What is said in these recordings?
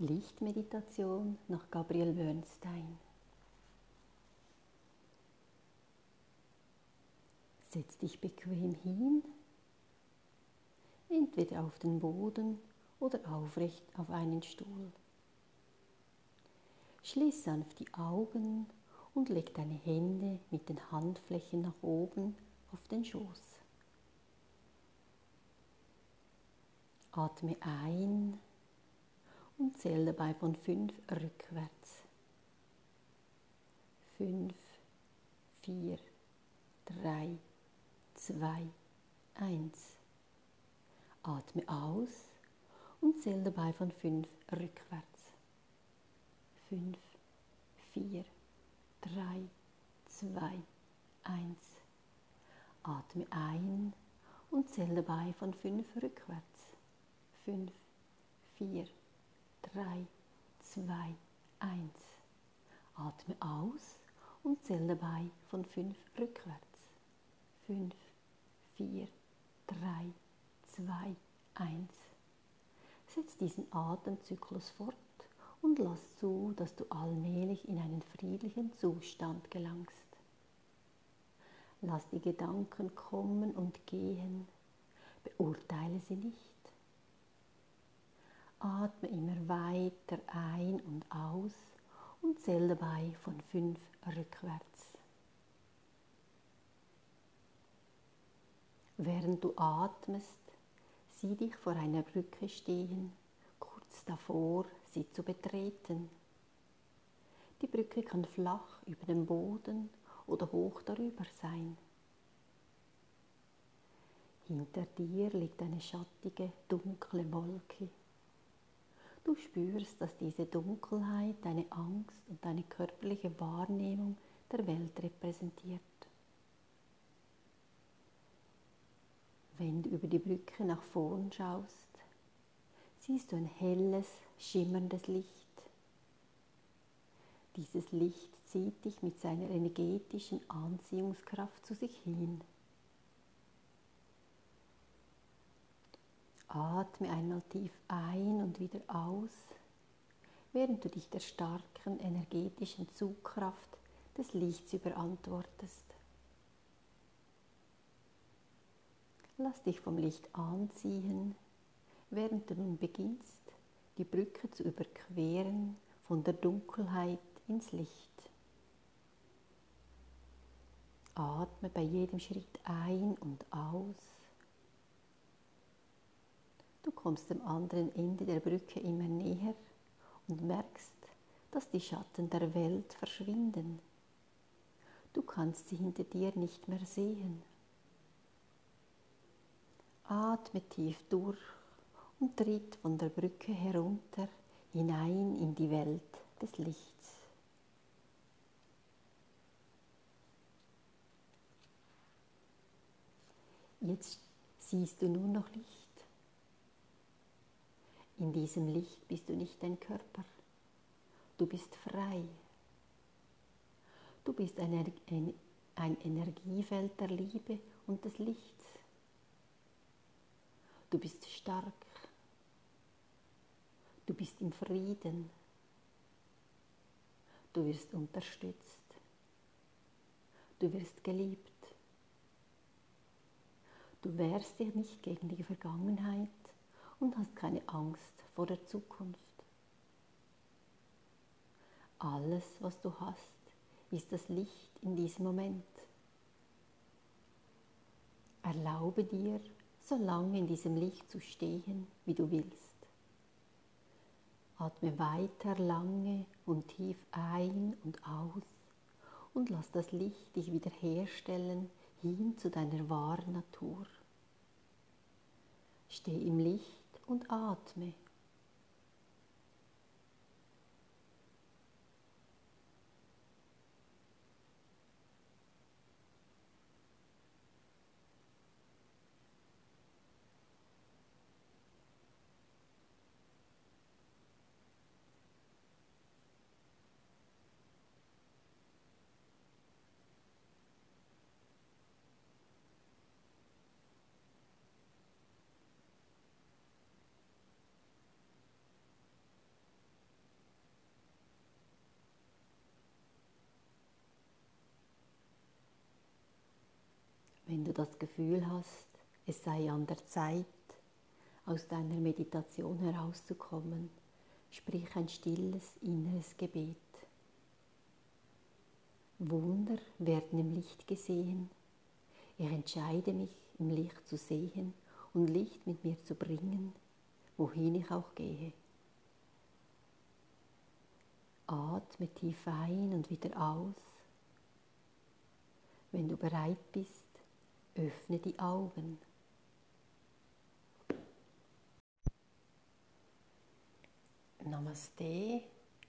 Lichtmeditation nach Gabriel Bernstein. Setz dich bequem hin, entweder auf den Boden oder aufrecht auf einen Stuhl. Schließ sanft die Augen und leg deine Hände mit den Handflächen nach oben auf den Schoß. Atme ein und zähl dabei von fünf rückwärts. Fünf, vier, drei, zwei, eins. Atme aus und zähl dabei von fünf rückwärts. Fünf, vier, drei, zwei, eins. Atme ein und zähl dabei von fünf rückwärts. Fünf, vier, drei, zwei, eins. Atme aus und zähl dabei von fünf rückwärts. Fünf, vier, drei, zwei, eins. Setz diesen Atemzyklus fort und lass zu, dass du allmählich in einen friedlichen Zustand gelangst. Lass die Gedanken kommen und gehen, beurteile sie nicht. Atme immer weiter ein und aus und zähl dabei von fünf rückwärts. Während du atmest, sieh dich vor einer Brücke stehen, kurz davor, sie zu betreten. Die Brücke kann flach über dem Boden oder hoch darüber sein. Hinter dir liegt eine schattige, dunkle Wolke. Du spürst, dass diese Dunkelheit deine Angst und deine körperliche Wahrnehmung der Welt repräsentiert. Wenn du über die Brücke nach vorn schaust, siehst du ein helles, schimmerndes Licht. Dieses Licht zieht dich mit seiner energetischen Anziehungskraft zu sich hin. Atme einmal tief ein und wieder aus, während du dich der starken energetischen Zugkraft des Lichts überantwortest. Lass dich vom Licht anziehen, während du nun beginnst, die Brücke zu überqueren von der Dunkelheit ins Licht. Atme bei jedem Schritt ein und aus. Du kommst dem anderen Ende der Brücke immer näher und merkst, dass die Schatten der Welt verschwinden. Du kannst sie hinter dir nicht mehr sehen. Atme tief durch und tritt von der Brücke herunter hinein in die Welt des Lichts. Jetzt siehst du nur noch Licht. In diesem Licht bist du nicht dein Körper. Du bist frei. Du bist ein, ein, ein Energiefeld der Liebe und des Lichts. Du bist stark. Du bist im Frieden. Du wirst unterstützt. Du wirst geliebt. Du wehrst dich nicht gegen die Vergangenheit und hast keine Angst vor der Zukunft. Alles, was du hast, ist das Licht in diesem Moment. Erlaube dir, so lange in diesem Licht zu stehen, wie du willst. Atme weiter lange und tief ein und aus und lass das Licht dich wiederherstellen hin zu deiner wahren Natur. Steh im Licht und atme. Du das Gefühl hast, es sei an der Zeit, aus deiner Meditation herauszukommen, sprich ein stilles inneres Gebet. Wunder werden im Licht gesehen. Ich entscheide mich, im Licht zu sehen und Licht mit mir zu bringen, wohin ich auch gehe. Atme tief ein und wieder aus. Wenn du bereit bist, öffne die Augen. Namaste,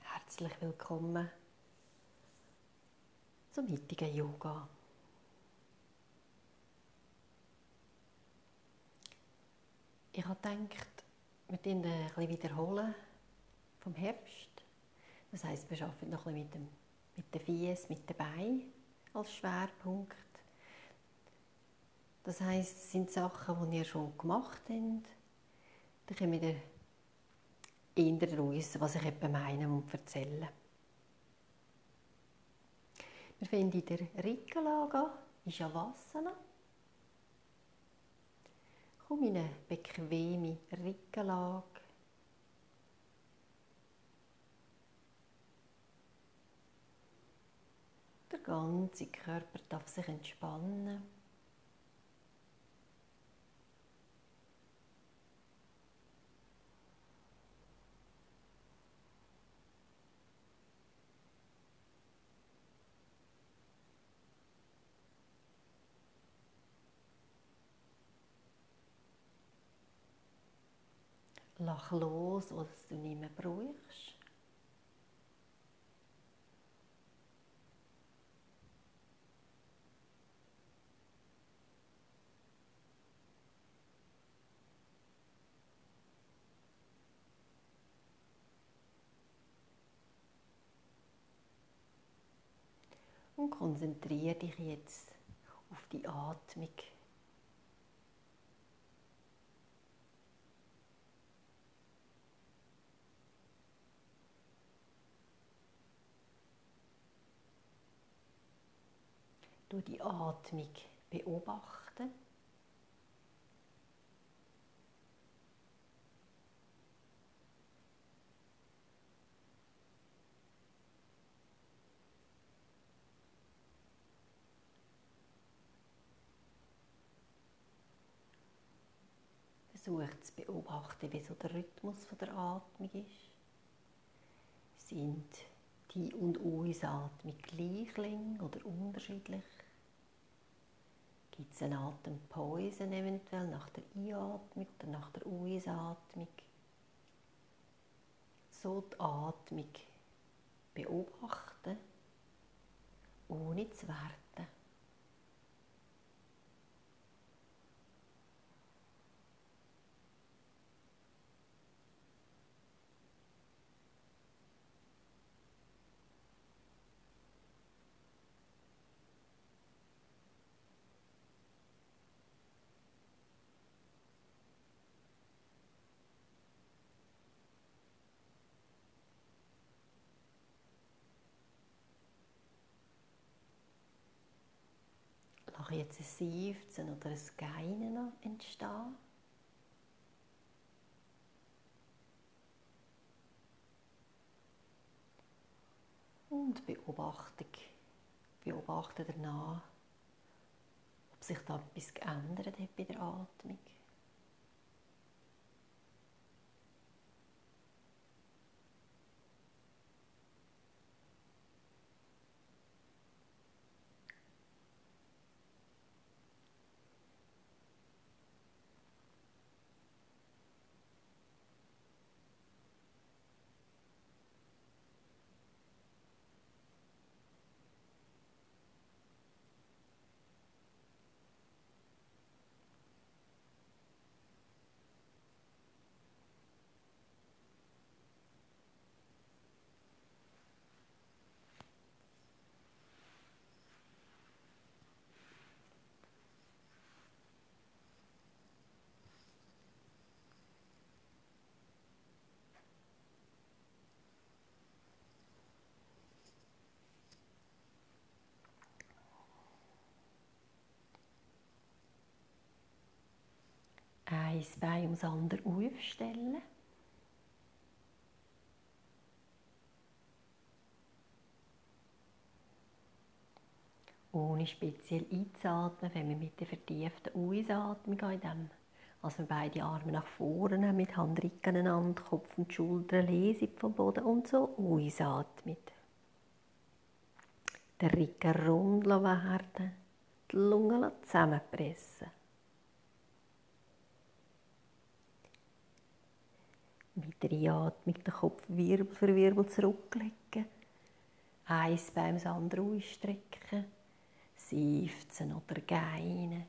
herzlich willkommen zum heutigen Yoga. Ich habe gedacht, wir wiederholen ein bisschen wiederholen vom Herbst. Das heisst, wir arbeiten noch ein bisschen mit, dem, mit den Fies, mit den Beinen als Schwerpunkt. Das heisst, es sind Sachen, die ihr schon gemacht habt. Dann können wir eher daraus, was ich etwa meine und erzählen. Wir finden in der Rückenlage in Shavasana. Komm in eine bequeme Rückenlage. Der ganze Körper darf sich entspannen. Lach los, was du nicht mehr brauchst. Und konzentriere dich jetzt auf die Atmung. Du die Atmung beobachten. Versucht zu beobachten, wie so der Rhythmus der Atmung ist. Sind die und Ausatmung gleich lang oder unterschiedlich? Gibt es eine Atempause eventuell nach der Einatmung oder nach der Ausatmung? So die Atmung beobachten, ohne zu werten. Lass jetzt ein Seufzen oder ein Geinen entstehen. Und Beobachtung, beobachte danach, ob sich da etwas geändert hat bei der Atmung. Ein Bein ums andere aufstellen. Ohne speziell einzuatmen, wenn wir mit der vertieften Ausatmung in dem, also wir beide Arme nach vorne mit Handrücken aneinander, Kopf und Schultern lesen vom Boden und so ausatmen. Den Rücken rund werden, die Lungen zusammenpressen. Mit der Einatmung den Kopf Wirbel für Wirbel zurücklegen. Eins beim anderen ausstrecken. Seufzen oder geinen.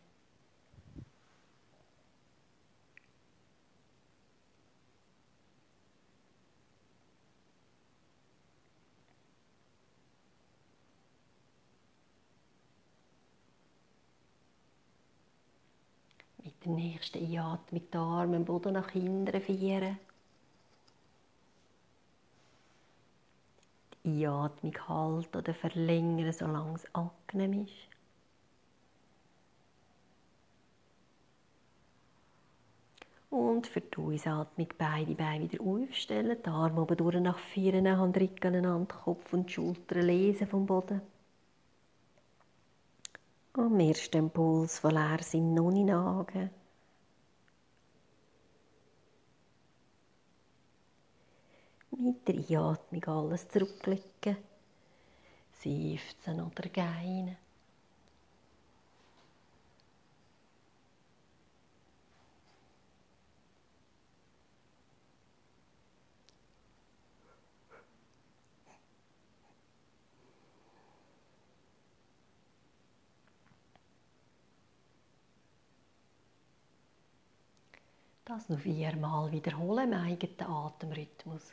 Mit der nächsten Einatmung die Arme im Boden nach hinten vieren. Einatmung halten oder verlängern, solange es angenehm ist. Und für die Ausatmung beide Beine wieder aufstellen, die Arme oben durch nach vorne, Handrücken aneinander, Kopf und Schultern lesen vom Boden. Am ersten Impuls von leer sind noch nicht nagen. Mit der Einatmung alles zurücklegen, seufzen oder geinen. Das noch viermal wiederholen im eigenen Atemrhythmus.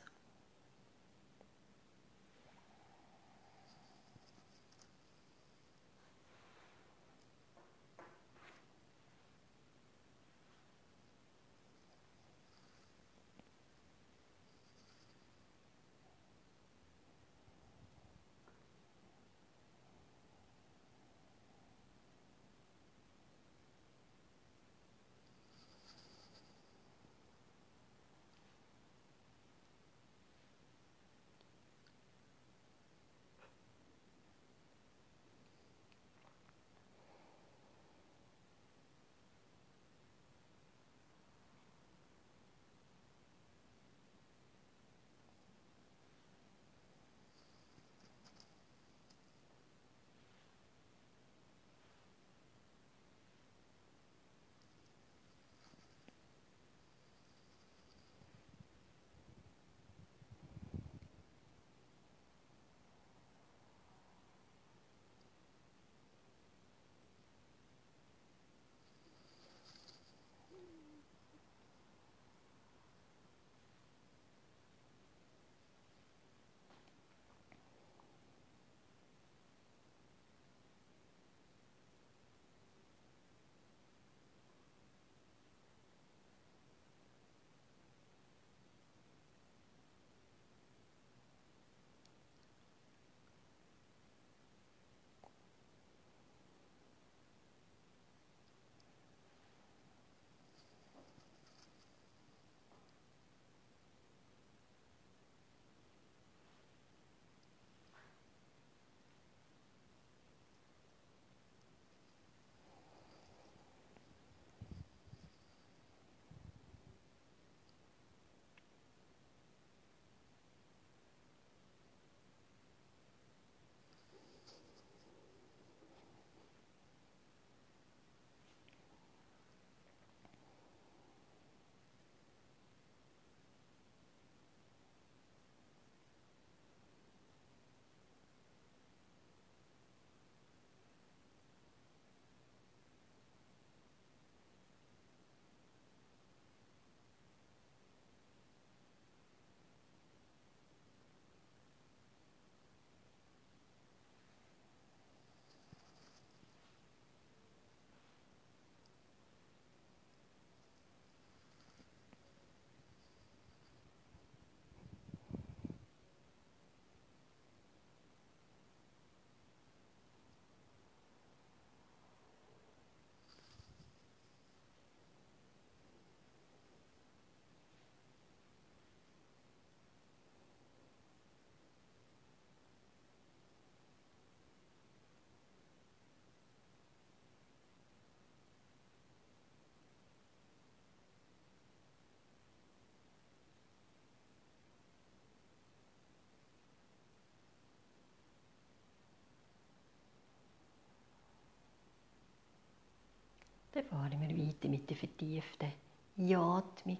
Dann fahren wir weiter mit der vertieften Einatmung.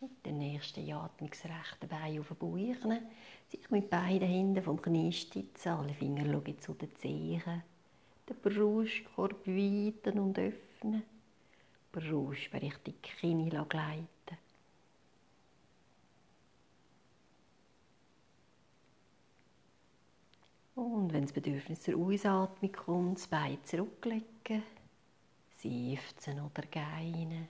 Mit der nächsten Atmung das rechte Bein auf den Bauch. Sich mit beiden Händen vom Knie stützen. Alle Finger schauen zu den Zehen. Den Brustkorb weiten und öffnen. Brust richtig Knie gleiten. Und wenn das Bedürfnis zur Ausatmung kommt, das Bein zurücklegen, seufzen oder gähnen.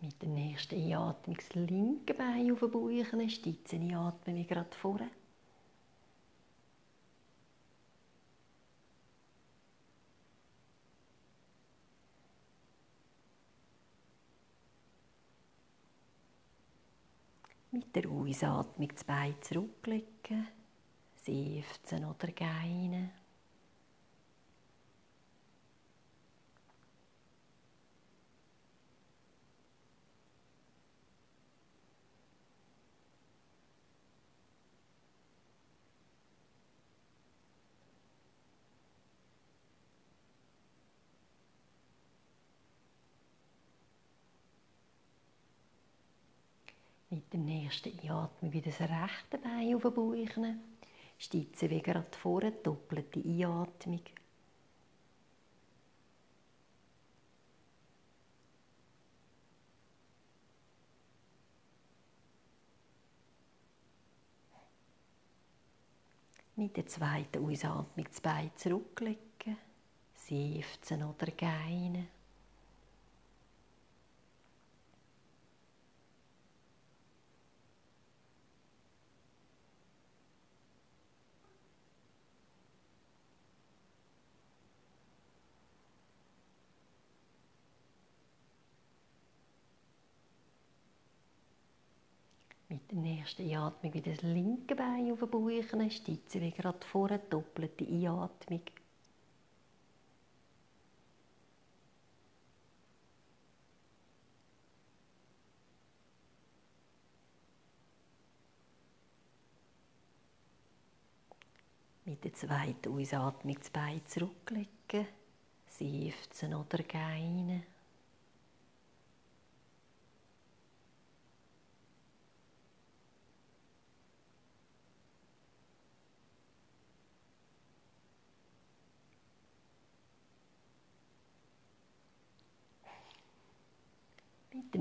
Mit der nächsten Einatmung das linke Bein auf den Bauch, stützen einatmen wie gerade vorne. Der Ausatmung das Bein zurücklegen, seufzen oder gähnen. Der nächsten Einatmung wieder das rechte Bein auf den Bauch. Stützen wie gerade vorne, doppelte Einatmung. Mit der zweiten Ausatmung das Bein zurücklegen, seufzen oder gähnen. Mit der nächsten Einatmung wieder das linke Bein auf den Bauch, stützen wie gerade vorne, doppelte Einatmung. Mit der zweiten Ausatmung das Bein zurücklegen, seufzen oder gähnen.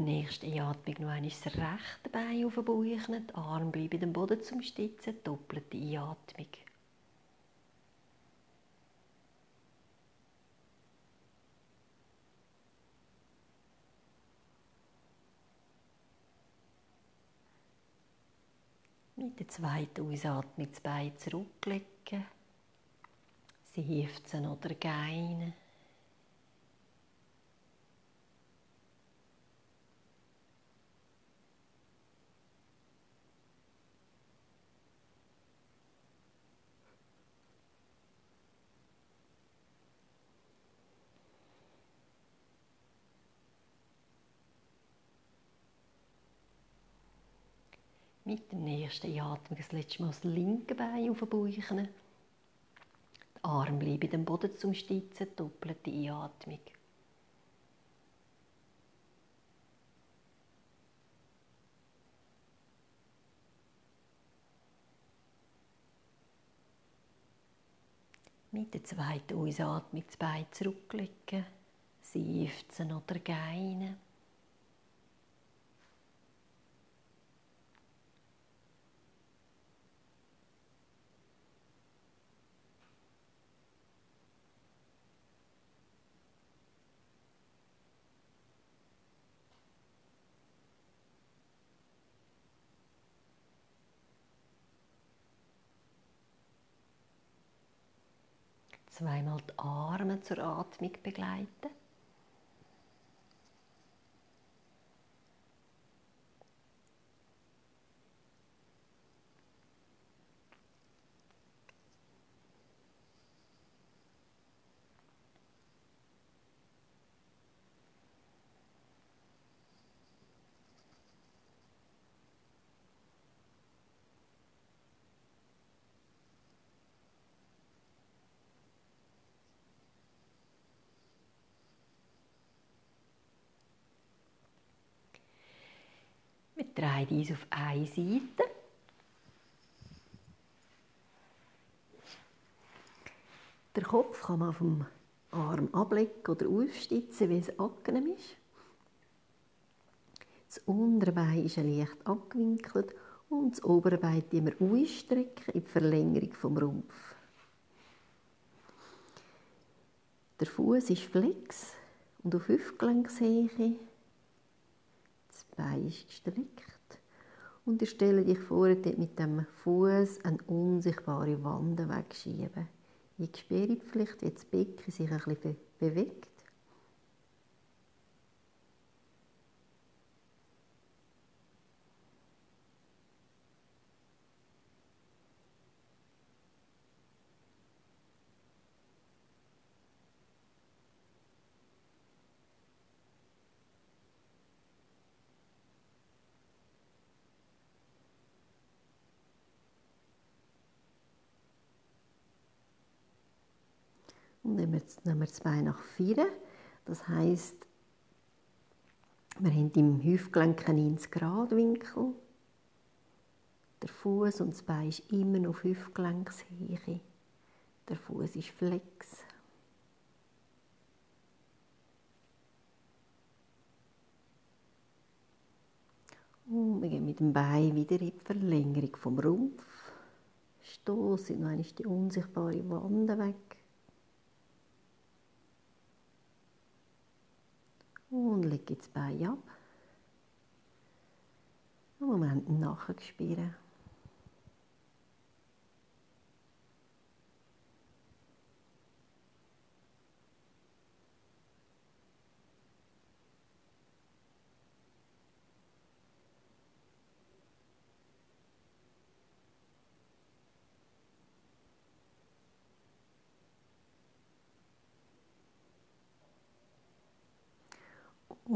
Nächsten Einatmung noch einmal das rechte Bein auf den Bauch, die Arme bleiben am Boden zum Stützen, doppelte Einatmung. Mit der zweiten Ausatmung das Bein zurücklegen, seufzen oder gähnen. Mit der nächsten Atmung das letzte Mal das linke Bein auf den Bauch. Die Arme bleiben am Boden zum Stützen, doppelte Einatmung. Mit der zweiten Ausatmung das Bein zurücklegen, seufzen oder gähnen. Zweimal die Arme zur Atmung begleiten. Dreht uns auf eine Seite. Der Kopf kann man dem Arm ablegen oder aufstitzen, wie es angenehm ist. Das Unterbein ist leicht abgewinkelt und das Oberbein immer ausstrecken in die Verlängerung vom Rumpf. Der Fuß ist flex und auf Hüftgelenkshöhe. Bein ist gestreckt. Und ihr stellt euch vor, dort mit dem Fuß eine unsichtbare Wand wegschieben. Ihr spürt vielleicht, wie das Becken sich ein bisschen bewegt. Und nehmen wir, nehmen wir Bein nach vorne. Das heisst, wir haben im Hüftgelenk einen 90 Grad Winkel. Der Fuß und das Bein ist immer noch auf Hüftgelenkshöhe. Der Fuß ist flex. Und wir gehen mit dem Bein wieder in die Verlängerung vom Rumpf. Stoßen noch die unsichtbare Wand weg. Und lege das Bein ab. Einen Moment nachspüren.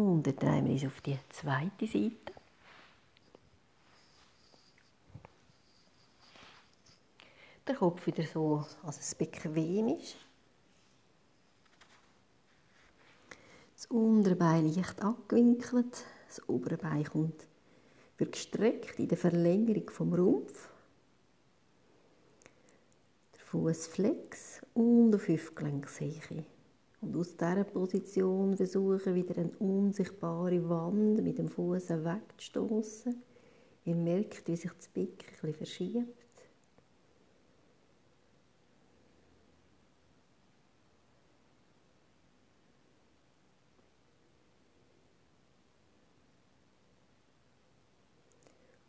Und dann drehen wir uns auf die zweite Seite. Der Kopf wieder so, als es bequem ist. Das Unterbein leicht abgewinkelt. Das obere Bein kommt wird gestreckt in der Verlängerung vom Rumpf. Der Fuß flex und auf Hüftgelenkshöhe. Und aus dieser Position versuchen, wieder eine unsichtbare Wand mit dem Fuß wegzustoßen. Ihr merkt, wie sich das Becken bisschen verschiebt.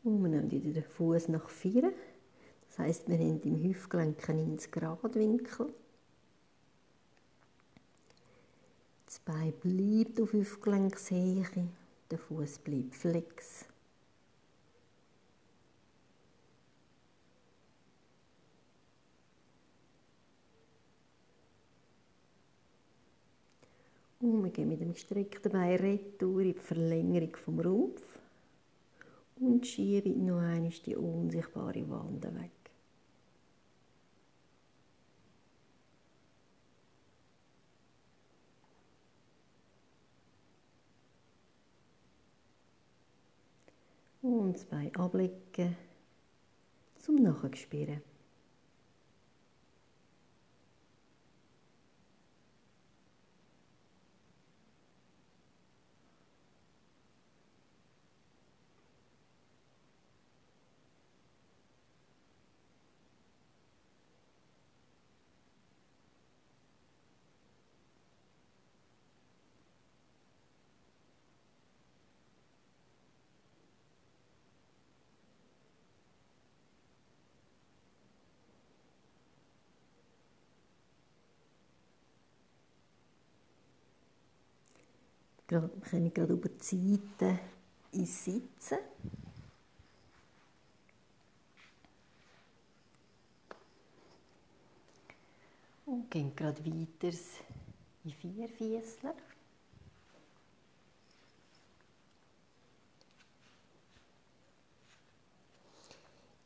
Und wir nehmen wieder den Fuß nach vorne. Das heisst, wir haben im Hüftgelenk einen 90 Grad Winkel. Das Bein bleibt auf Hüftgelenkshöhe, der Fuß bleibt flex. Und wir gehen mit dem gestreckten Bein retour in die Verlängerung vom Rumpf und schieben noch einmal die unsichtbare Wand weg. Und das Bein zum Nachspüren. Wir kommen gerade über die Seite ins Sitzen. Und gehen gerade weiter in Vierfüßler.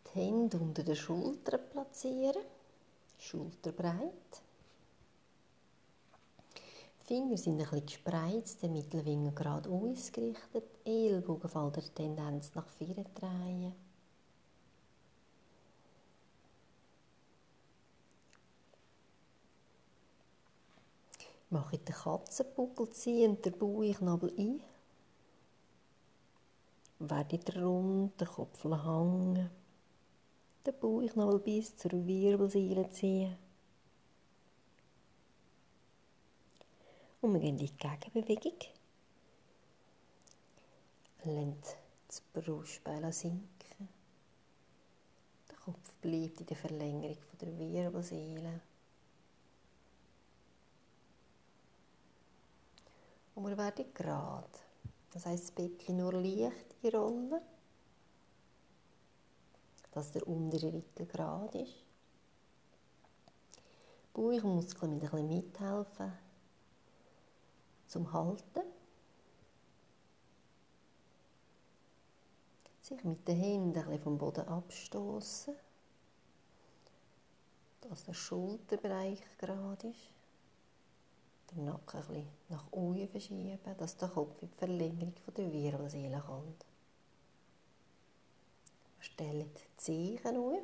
Die Hände unter den Schultern platzieren, schulterbreit. Die Finger sind ein bisschen gespreizt, der Mittelfinger gerade ausgerichtet, der Tendenz nach vorne drehen. Mache den Katzenbuckel, ziehen den Bauchnabel ein. Werde rund, den Kopf hängen. Den Bauchnabel bis zur Wirbelsäule ziehen. Und wir gehen in die Gegenbewegung. Lenkt das Brustbein sinken. Der Kopf bleibt in der Verlängerung der Wirbelsäule. Und wir werden gerade. Das heisst, das Becken nur leicht rollen, dass der untere Rücken gerade ist. Bauchmuskeln mit ein bisschen mithelfen zum Halten. Sich mit den Händen vom Boden abstoßen, dass der Schulterbereich gerade ist den Nacken ein nach unten verschieben, dass der Kopf in die Verlängerung der Wirbelsäule kommt. Stellt die Zehen auf,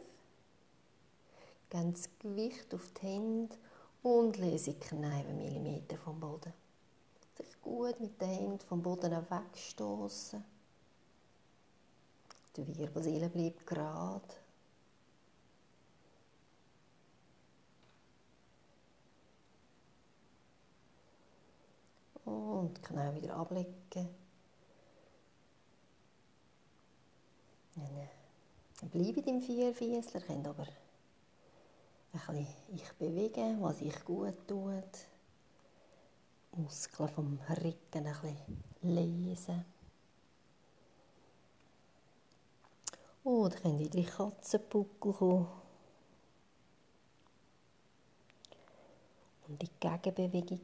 geben das Gewicht auf die Hände und lesen die einen Millimeter vom Boden. Sich gut mit den Händen vom Boden wegstoßen. Die Wirbelsäule bleibt gerade. Und Knie wieder ablegen. Dann bleibt im Vierfüßler, könnt aber ein bisschen ich bewegen, was ich gut tut. Muskeln vom Rücken ein bisschen lesen. Oder könnt ihr die Katzenbuckel kommen. Und die Gegenbewegung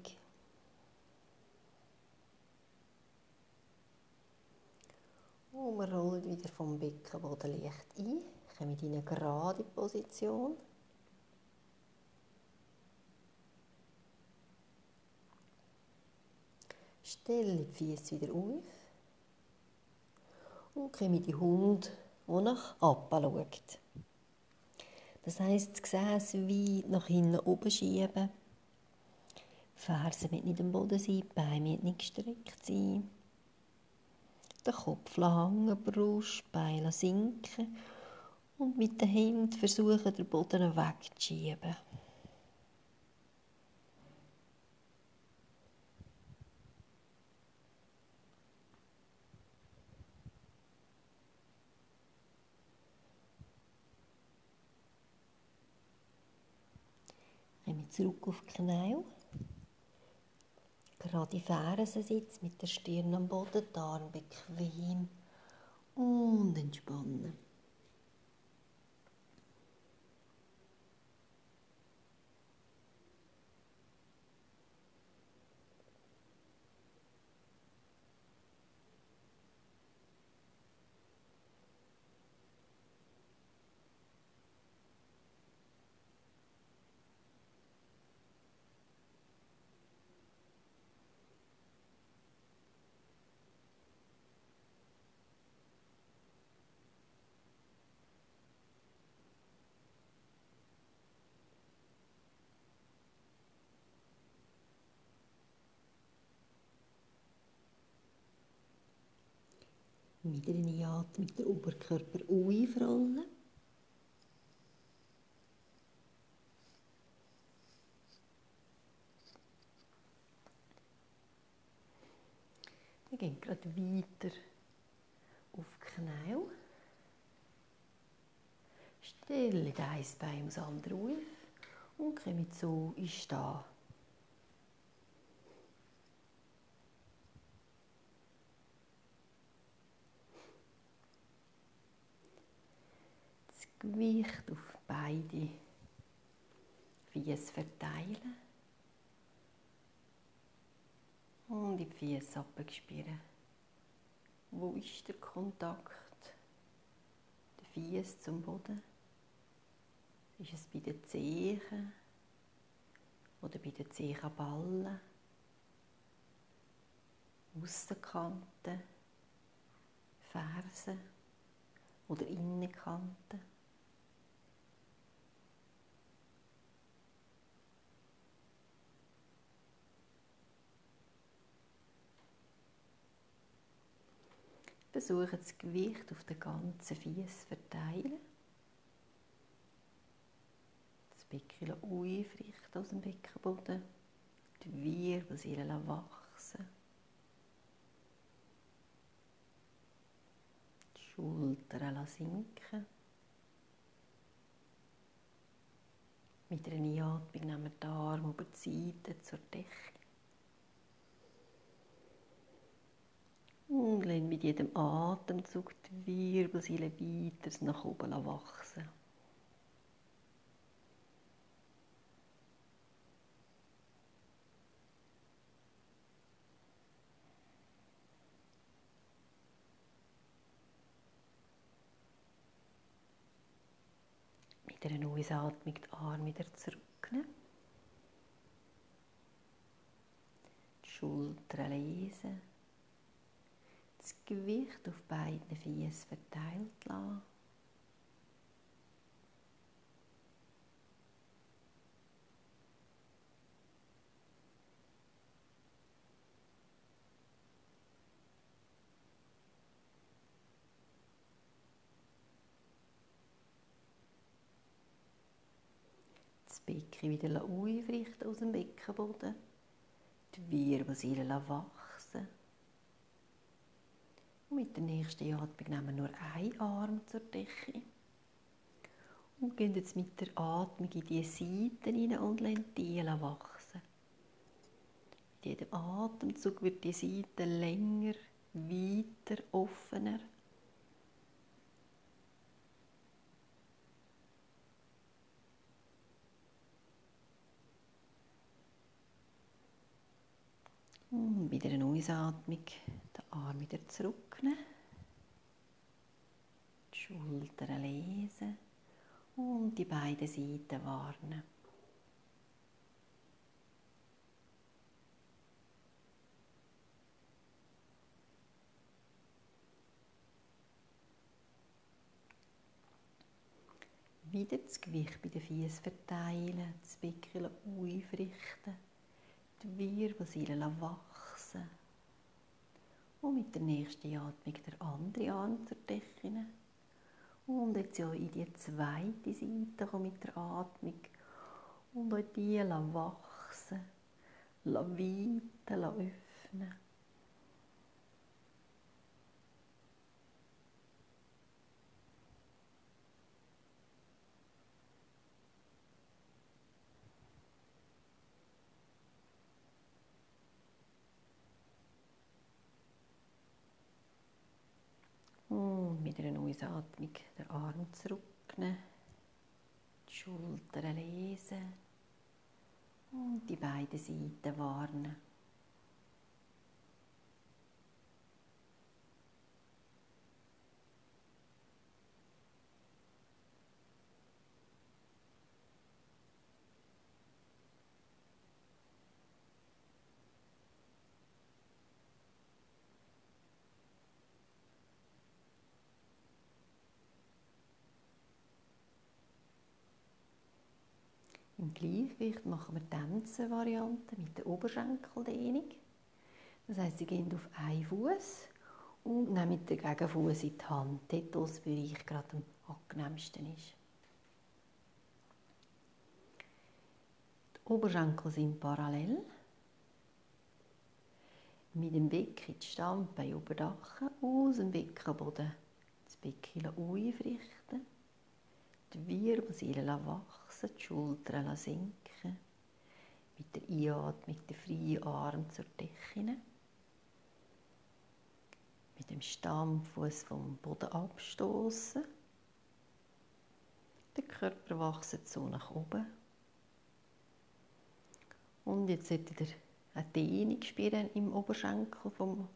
Und wir rollen wieder vom Beckenboden leicht ein, kommen in eine gerade Position. Stelle die Füße wieder auf und kommen in die Hund, der nach oben schaut. Das heisst, das Gesäß weit nach hinten oben schieben. Fersen mit nicht am Boden sein, die Beine nicht gestreckt sein den Kopf hängen, Brust, Beine sinken und mit den Händen versuchen, den Boden wegzuschieben. Kommen zurück auf die Knie gerade Fersen sitzt mit der Stirn am Boden, die Arme bequem und entspannen. Wieder in die Atmung mit der Oberkörper einrollen. Wir gehen gerade weiter auf die Knie. Stelle ein Bein ums andere auf und kommen so in Stehen. Gewicht auf beide Füße verteilen. Und die Füße abspüren. Wo ist der Kontakt der Füße zum Boden? Ist es bei den Zehen oder bei den Zehenballen? Aussenkanten, Fersen oder Innenkanten. Versuche das Gewicht auf den ganzen Fies zu verteilen. Das Becken aufrichten aus dem Beckenboden. Die Wirbelsäule wachsen. Die Schultern sinken. Mit einer Einatmung nehmen wir den Arm über die Seite zur Decke. Und lassen mit jedem Atemzug die Wirbelsäule weiter nach oben wachsen. Mit einer Ausatmung die Arme wieder zurücknehmen. Die Schultern lesen das Gewicht auf beiden Füßen verteilt lassen. Das Becken wieder aufrichten aus dem Beckenboden. Die Wirbelsäule wachsen. Und mit der nächsten Atmung nehmen wir nur einen Arm zur Decke. Und gehen jetzt mit der Atmung in die Seiten hinein und lassen die wachsen. Mit jedem Atemzug wird die Seite länger, weiter, offener. Und wieder eine Ausatmung, Arm wieder zurücknehmen. Die Schultern lesen und die beiden Seiten warnen. Wieder das Gewicht bei den Füßen verteilen, das Becken aufrichten die Wirbelsäule wachsen. Und mit der nächsten Atmung der andere Arm zur Decke. Und jetzt ja in die zweite Seite mit der Atmung. Und auch die wachsen, weiten, öffnen. Ausatmung den Arm zurücknehmen, die Schultern lesen und die beiden Seiten warnen. Im Gleichgewicht machen wir Tänzer-Variante mit der Oberschenkeldehnung. Das heisst, Sie gehen auf einen Fuß und nehmen den Gegenfuß in die Hand, dort, wo das Bereich gerade am angenehmsten ist. Die Oberschenkel sind parallel. Mit dem Becken die Stampe überdachen, aus dem Beckenboden das Becken aufrichten, die Wirbelsäule wach wachsen, die Schultern sinken. Mit der Einatmung den freien Arm zur Decke. Mit dem Stammfuß vom Boden abstoßen. Der Körper wächst so nach oben. Und jetzt solltet ihr eine Dehnung spüren im Oberschenkel von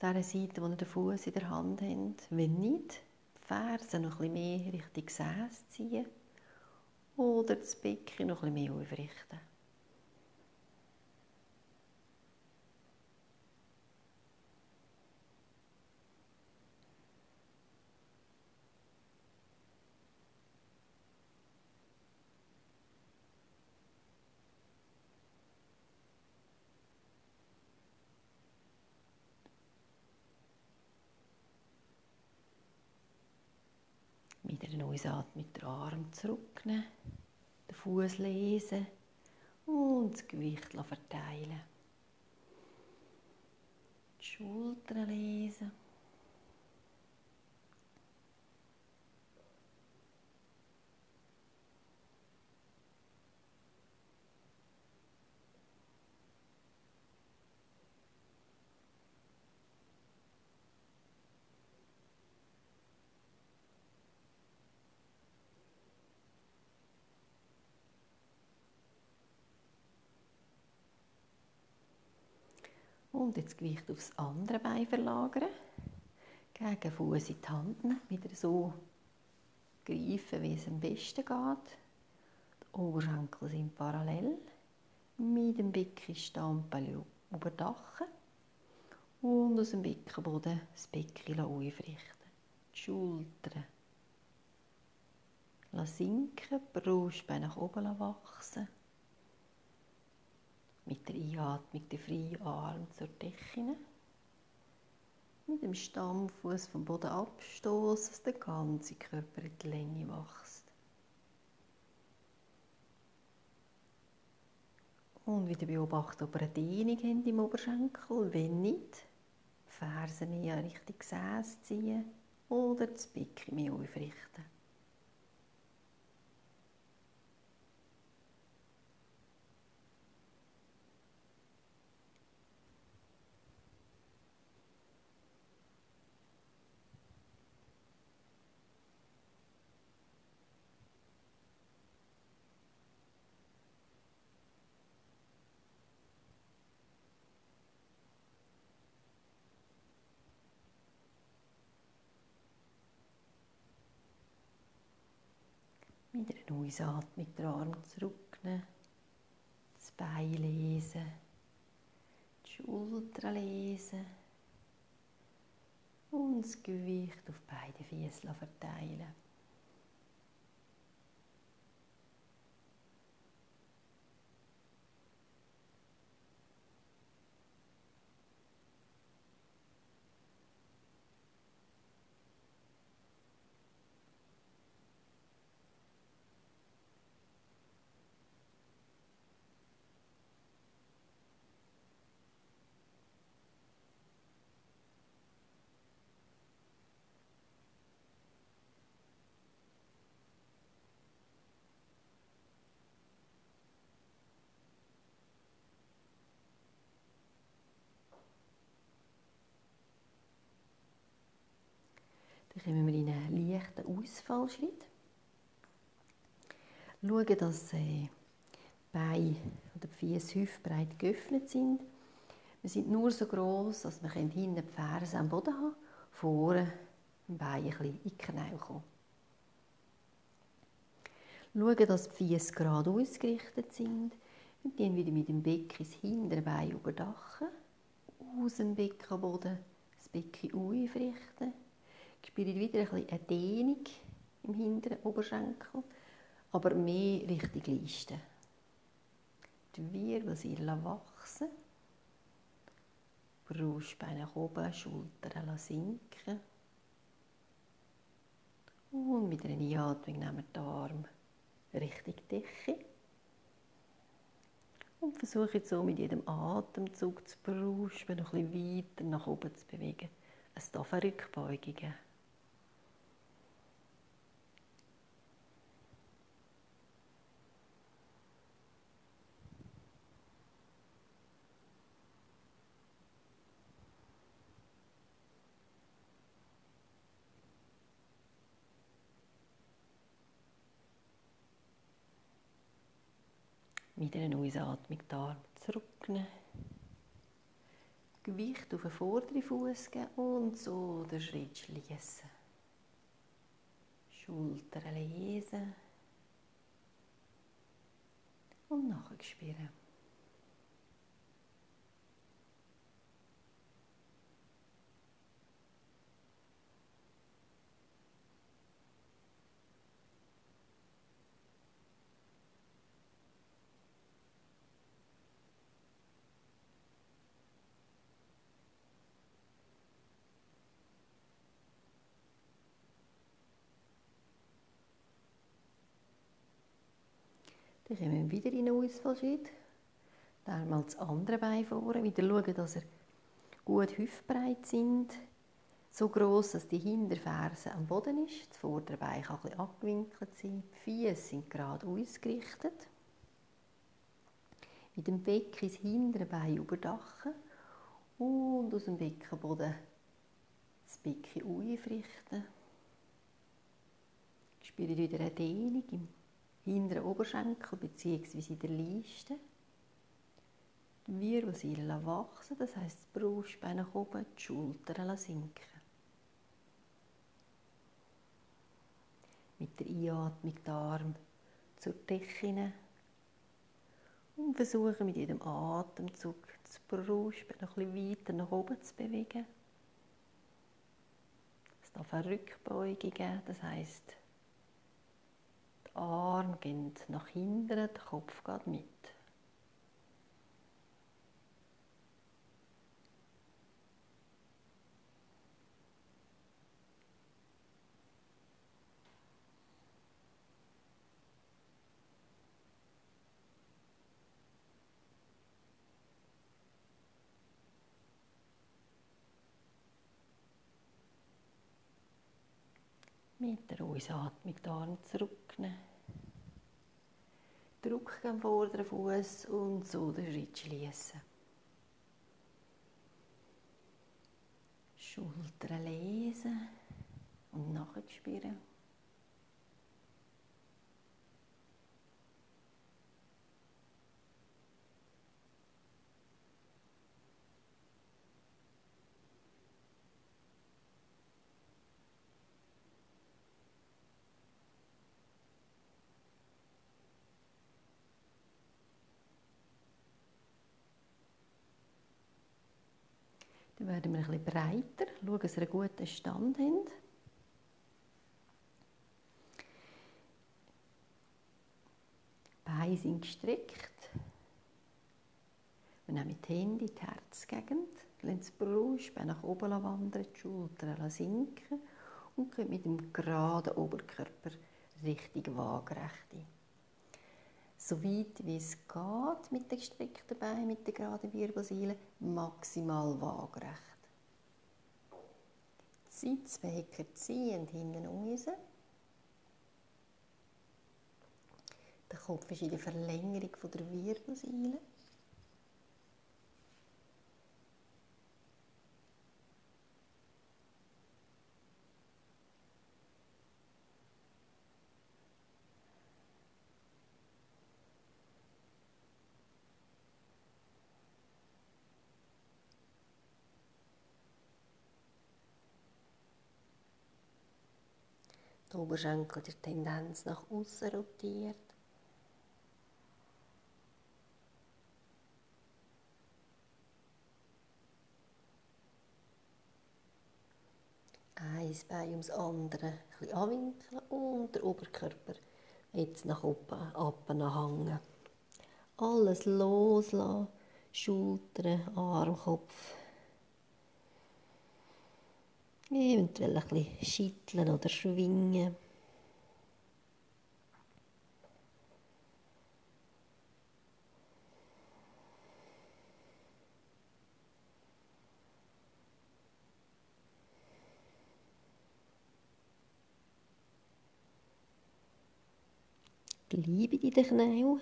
dieser Seite, wo ihr den Fuß in der Hand habt. Wenn nicht, die Fersen noch ein bisschen mehr Richtung Gesäß ziehen oder das Becken noch ein bisschen mehr aufrichten. Mit einer Ausatmung den Arm zurücknehmen, den Fuß lesen und das Gewicht verteilen. Die Schultern lesen. Und jetzt Gewicht aufs andere Bein verlagern. Gegen Fuß in die Hand nehmen. Wieder so greifen, wie es am besten geht. Die Oberschenkel sind parallel. Mit dem Becken Stampel überdachen. Und aus dem Beckenboden das Becken aufrichten. Die Schultern sinken, die Brustbeine nach oben wachsen mit der Einatmung den freien Arm zur Decke. Mit dem Stammfuß vom Boden abstoßen, dass der ganze Körper in die Länge wächst. Und wieder beobachten, ob ihr eine Dehnung habt im Oberschenkel. Wenn nicht, Fersen eher Richtung Gesäß ziehen oder das Becken mehr aufrichten. Mit einer Ausatmung den Arm zurücknehmen, das Bein lesen, die Schultern lesen und das Gewicht auf beide Füße verteilen. Dann kommen wir in einen leichten Ausfallschritt. Schauen, dass äh, die Beine oder die Füße hüftbreit geöffnet sind. Wir sind nur so groß, dass wir hinten die Ferse am Boden haben, vorne im Bein ein bisschen in die Knie kommen. Schauen, dass die Füße gerade ausgerichtet sind. Und dann wieder mit dem Becken das hintere Bein überdachen. Aus dem Beckenboden das Becken aufrichten spüre wieder ein bisschen eine Dehnung im hinteren Oberschenkel, aber mehr Richtung Leiste. Die Wirbel sind wachsen. Brustbeine nach oben, Schultern sinken. Und mit einer Einatmung nehmen wir den Arm Richtung Decke. Und versuche jetzt so mit jedem Atemzug zu Brustbein noch ein bisschen weiter nach oben zu bewegen. Es darf eine Rückbeugung geben. Mit einer Ausatmung die Arme zurücknehmen. Gewicht auf den vorderen Fuß geben und so den Schritt schließen. Schultern lesen und nachher spüren. Dann kommen wir wieder in einen Ausfallschritt. Einmal das andere Bein vorne. Wieder schauen, dass er gut hüftbreit sind. So groß, dass die Hinterferse am Boden ist. Das vordere Bein kann bisschen abgewinkelt sein. Die Füße sind gerade ausgerichtet. Mit dem Becken ins hintere Bein überdachen und aus dem Beckenboden das Becken aufrichten. Spüre wieder eine Dehnung im hinteren Oberschenkel bzw. der Leiste. Die Wirbelsäule wachsen, das heisst das Brustbein nach oben, die Schultern sinken. Mit der Einatmung die Arme zur Decke und versuchen mit jedem Atemzug das Brustbein noch bisschen weiter nach oben zu bewegen. Es darf eine Rückbeugung geben, das heisst, die Arme gehen nach hinten, der Kopf geht mit. Mit der Ausatmung die Arme zurücknehmen. Druck am vorderen Fuß und so den Schritt schließen. Schultern lesen und nachspüren. Werden wir ein bisschen breiter, schauen, dass wir einen guten Stand haben. Die Beine sind gestreckt. Wir nehmen die Hände in die Herzgegend, lassen das Brustbein nach oben wandern, die Schultern sinken und gehen mit dem geraden Oberkörper richtig waagerecht ein so weit wie es geht mit den gestreckten Beinen, mit der geraden Wirbelsäule, maximal waagerecht. Sitzbecker ziehen hinten raus. Der Kopf ist in der Verlängerung der Wirbelsäule. Oberschenkel der Tendenz nach außen rotiert. Eins Bein ums andere ein anwinkeln und der Oberkörper jetzt nach oben abhängen. Alles loslassen, Schultern, Arm, Kopf. Eventuell ein bisschen schütteln oder schwingen. Bleibe in den Knien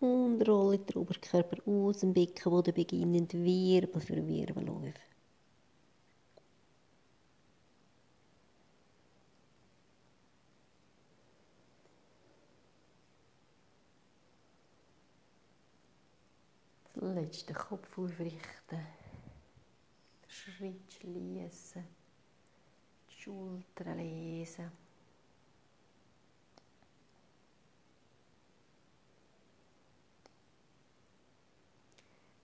und rolle den Oberkörper aus dem Beckenboden beginnend Wirbel für Wirbel auf. letzten Kopf aufrichten, den Schritt schließen, die Schultern lesen.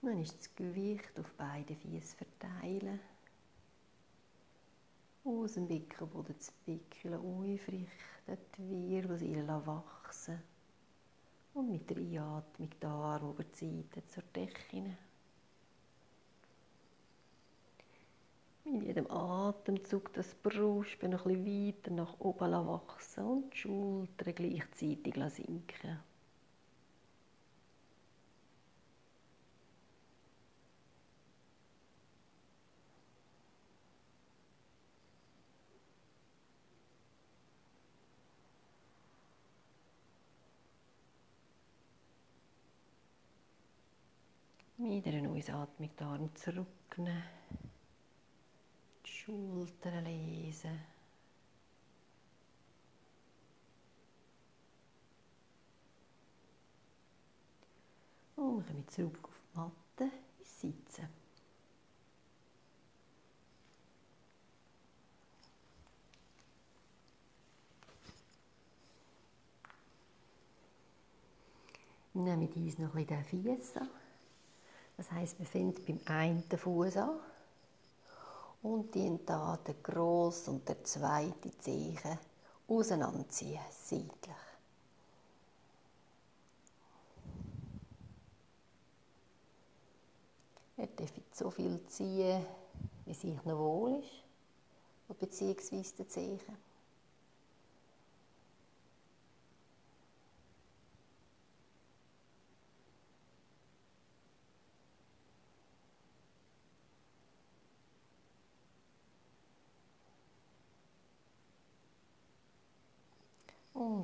Dann ist das Gewicht auf beide Füße verteilen. Aus dem Beckenboden das Becken aufrichten, die Wirbelsäule wachsen. Und mit der Einatmung die Arme über die Seite zur Decke. Mit jedem Atemzug das Brustbein noch ein weiter nach oben wachsen und die Schultern gleichzeitig sinken. Wieder eine Ausatmung, die Arme zurücknehmen, die Schultern lesen. Und wir kommen zurück auf die Matte ins Sitzen. Wir nehmen uns noch ein bisschen den Fies an. Das heisst, wir fangen beim einen Fuß an und den da den grossen und der zweite Zehen auseinanderziehen, seitlich. Er darf so viel ziehen, wie sich noch wohl ist, beziehungsweise den Zehen.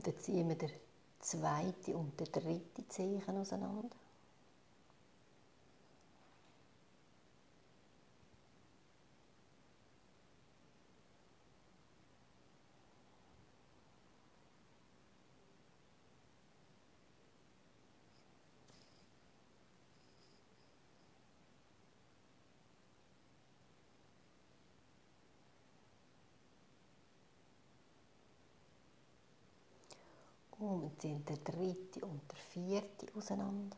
Dann ziehen wir den zweiten und den dritten Zehen auseinander. Ziehen der dritte und der vierte auseinander.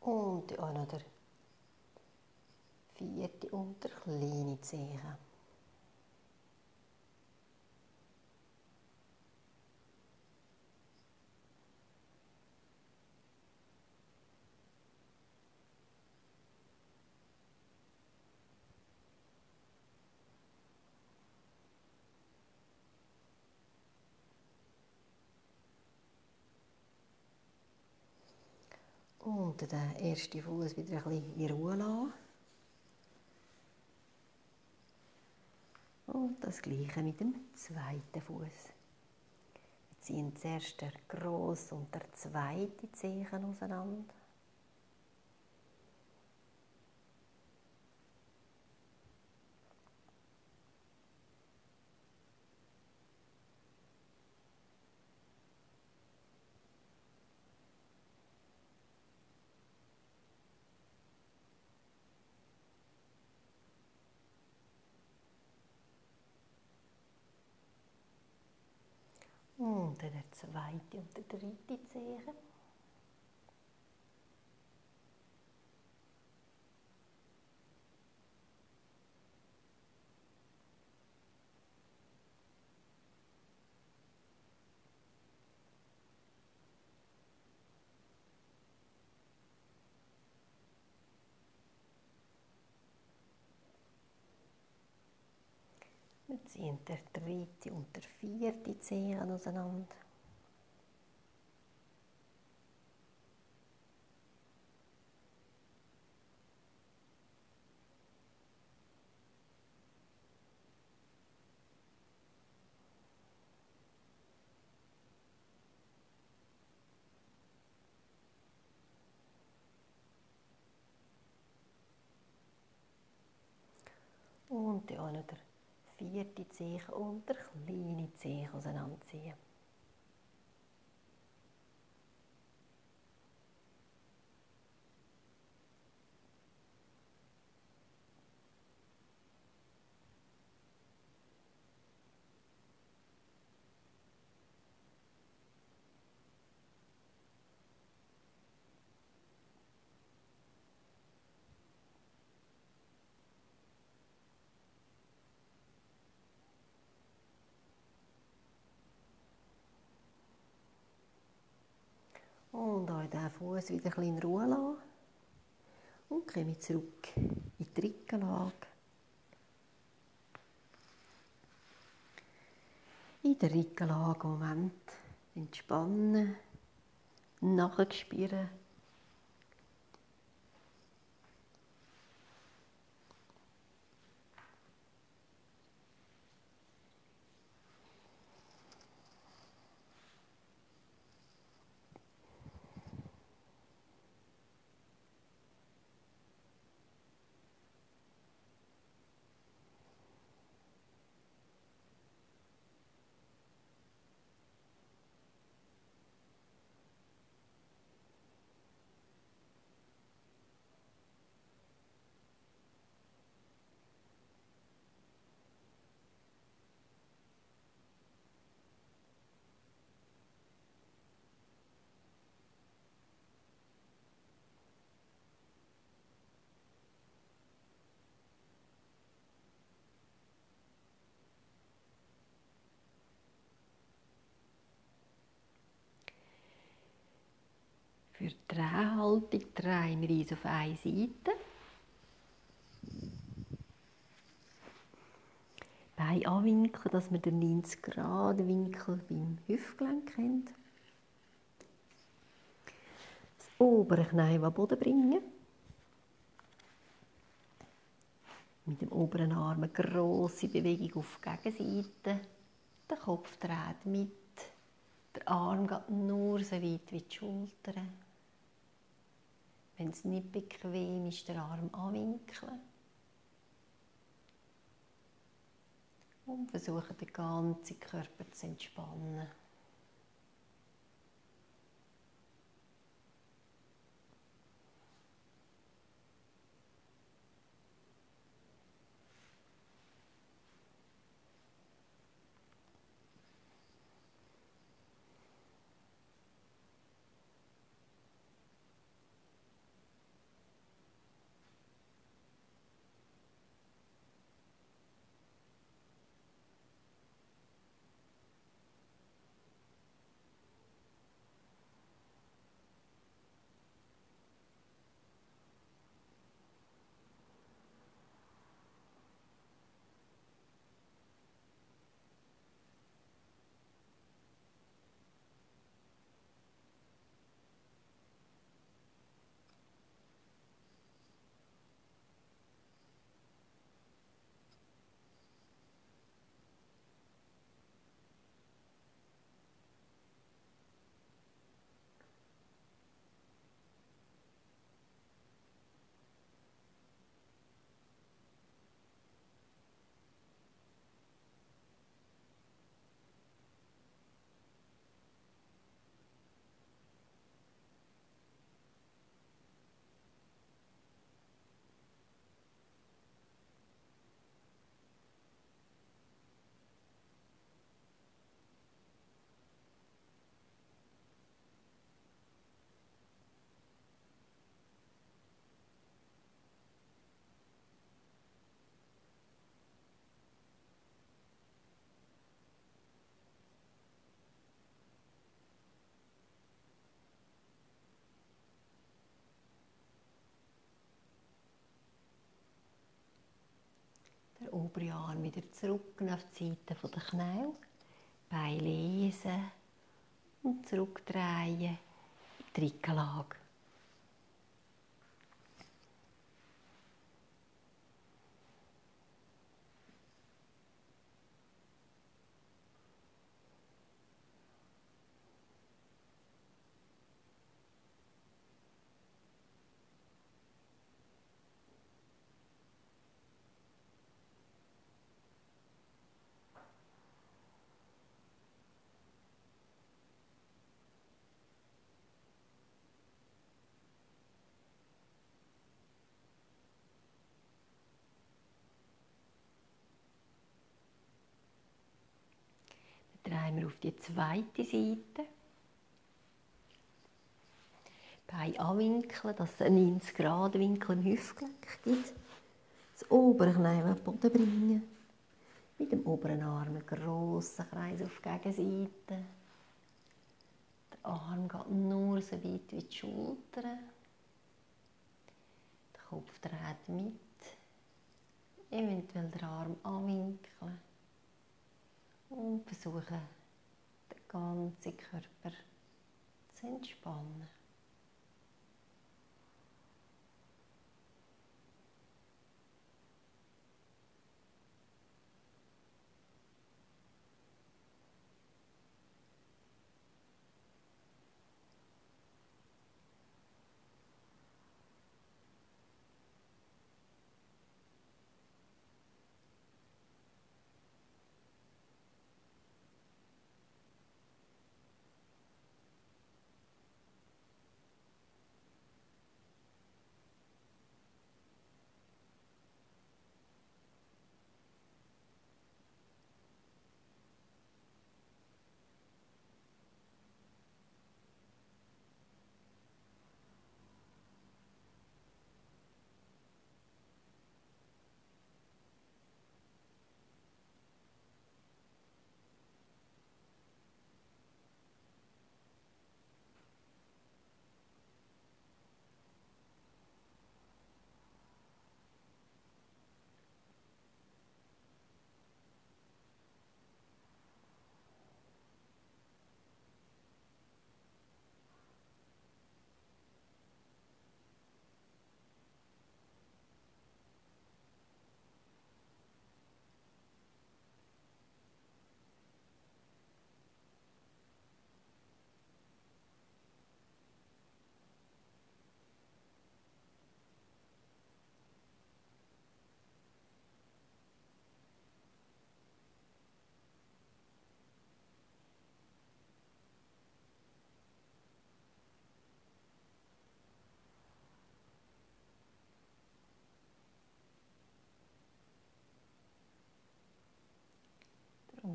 Und auch noch vierte unter kleine Zehen. Und den ersten Fuß wieder ein bisschen in Ruhe lassen. Und das gleiche mit dem zweiten Fuß. Wir ziehen zuerst der grosse und der zweite Zehen auseinander. Und dann der zweite und der dritte Zehen. Wir ziehen der dritte und der vierte Zehen auseinander. Und dann auch vierte Zehen und der kleine Zehen auseinanderziehen. Und auch den Fuß wieder ein in Ruhe lassen. Und komme zurück in die Rückenlage. In der Rückenlage Moment entspannen, nachspüren. Für die Drehhaltung drehen wir uns auf eine Seite. Beine anwinkeln, dass wir den 90 Grad Winkel beim Hüftgelenk haben. Das obere Knie an Boden bringen. Mit dem oberen Arm eine grosse Bewegung auf die Gegenseite. Der Kopf dreht mit. Der Arm geht nur so weit wie die Schultern. Wenn es nicht bequem ist, den Arm anwinkeln. Und versuchen, den ganzen Körper zu entspannen. Der obere Arm wieder zurück auf die Seite der Knie. Beine lesen und zurückdrehen in die Rückenlage. drehen auf die zweite Seite. Beine anwinkeln, dass es einen 90 Grad Winkel im Hüftgelenk gibt. Das obere Knie auf den Boden bringen. Mit dem oberen Arm einen grossen Kreis auf die Gegenseite. Der Arm geht nur so weit wie die Schultern. Der Kopf dreht mit. Eventuell den Arm anwinkeln Und ganzen Körper zu entspannen.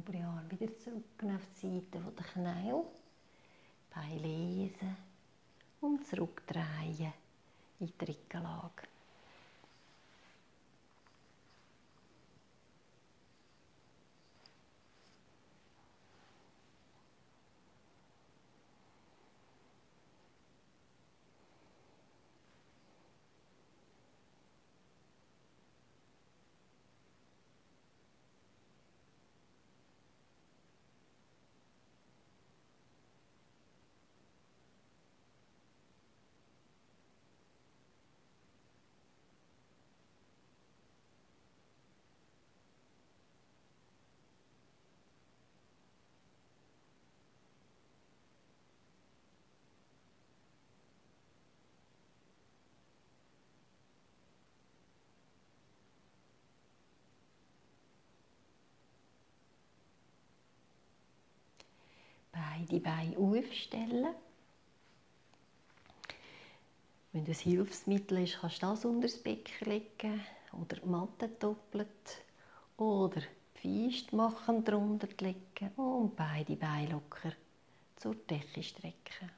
Obere Arm wieder zurück auf die Seite der Knie. Beine lesen und zurückdrehen in die Rückenlage. Beide Beine aufstellen. Wenn das Hilfsmittel ist, kannst du das unter das Becken legen oder die Matte doppelt oder die Feist machen, drunter legen und beide Beine locker zur Decke strecken.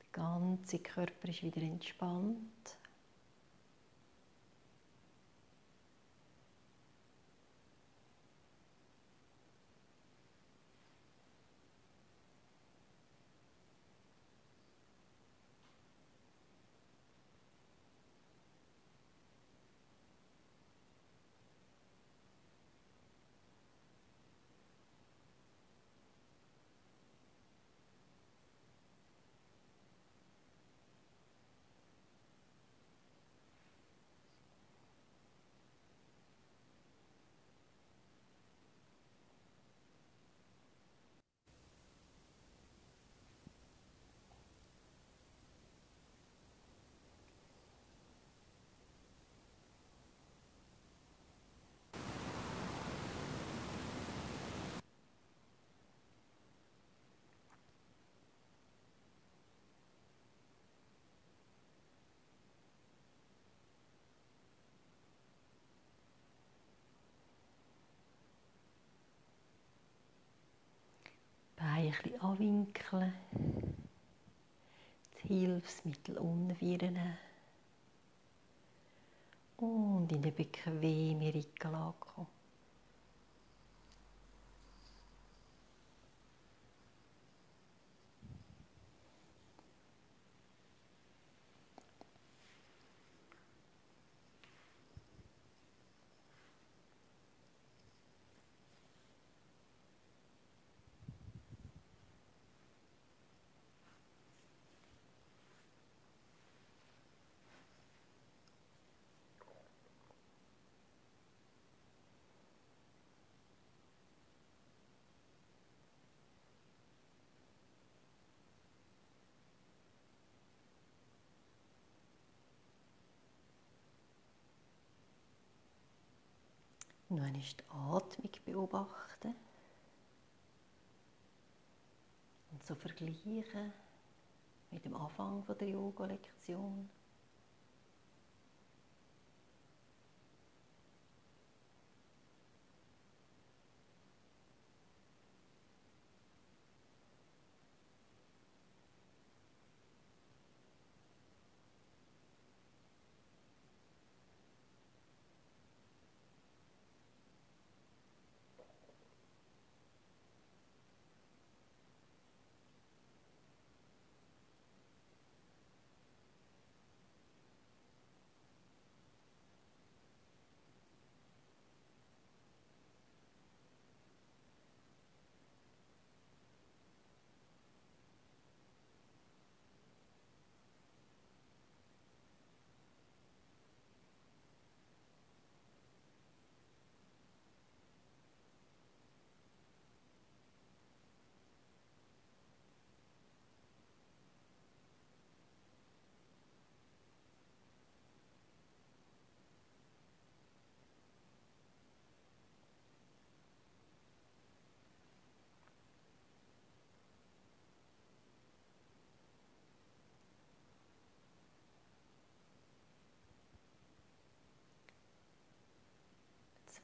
Der ganze Körper ist wieder entspannt. Beine ein bisschen anwinkeln. Das Hilfsmittel unten Und in eine bequeme Rückenlage kommen. Nun ist die Atmung beobachten und so vergleichen mit dem Anfang der Yoga-Lektion.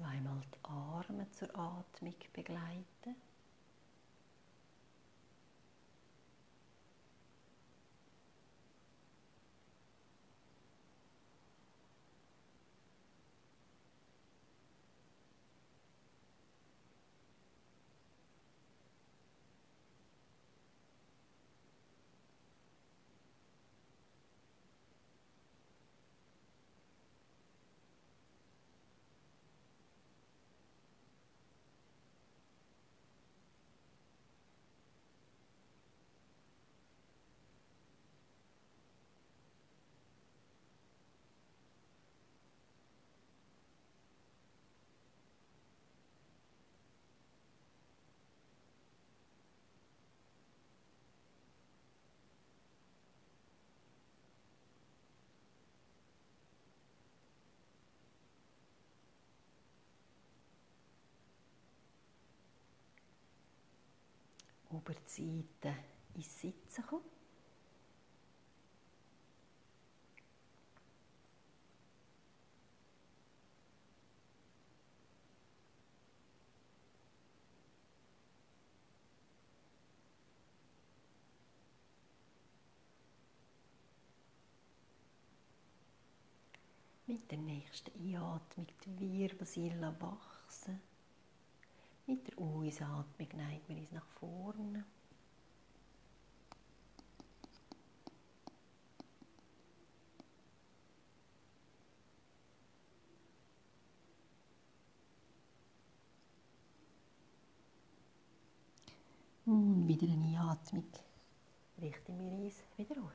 Zweimal die Arme zur Atmung begleiten. Oberseite ins Sitzen kommen. Mit der nächsten Einatmung die Wirbelsäule wachsen. Mit der Ausatmung neigen wir uns nach vorne. Und wieder eine Einatmung richten wir uns wieder auf.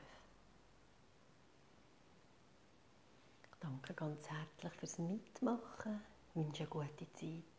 Danke ganz herzlich fürs Mitmachen. Ich wünsche eine gute Zeit.